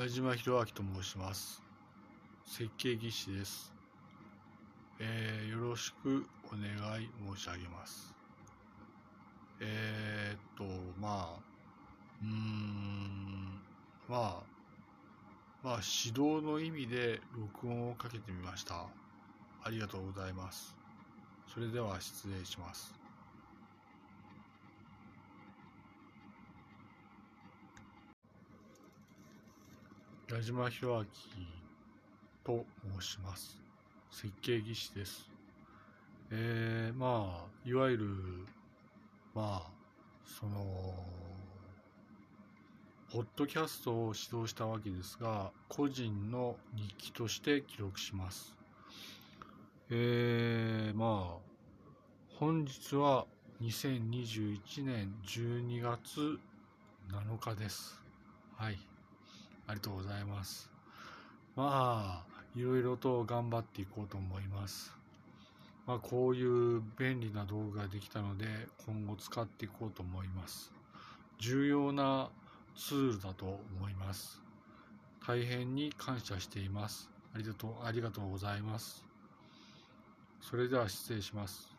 矢島博明と申します。設計技師です。えーよろしくお願い申し上げます。えーっと、まあ、うーん、まあ、まあ、指導の意味で録音をかけてみました。ありがとうございます。それでは失礼します。矢島博明と申します。設計技師です。えー、まあ、いわゆる、まあ、その、ポッドキャストを指導したわけですが、個人の日記として記録します。えー、まあ、本日は2021年12月7日です。はい。ありがとうございます。まあ、いろいろと頑張っていこうと思います。まあ、こういう便利な道具ができたので、今後使っていこうと思います。重要なツールだと思います。大変に感謝しています。ありがとう、ありがとうございます。それでは失礼します。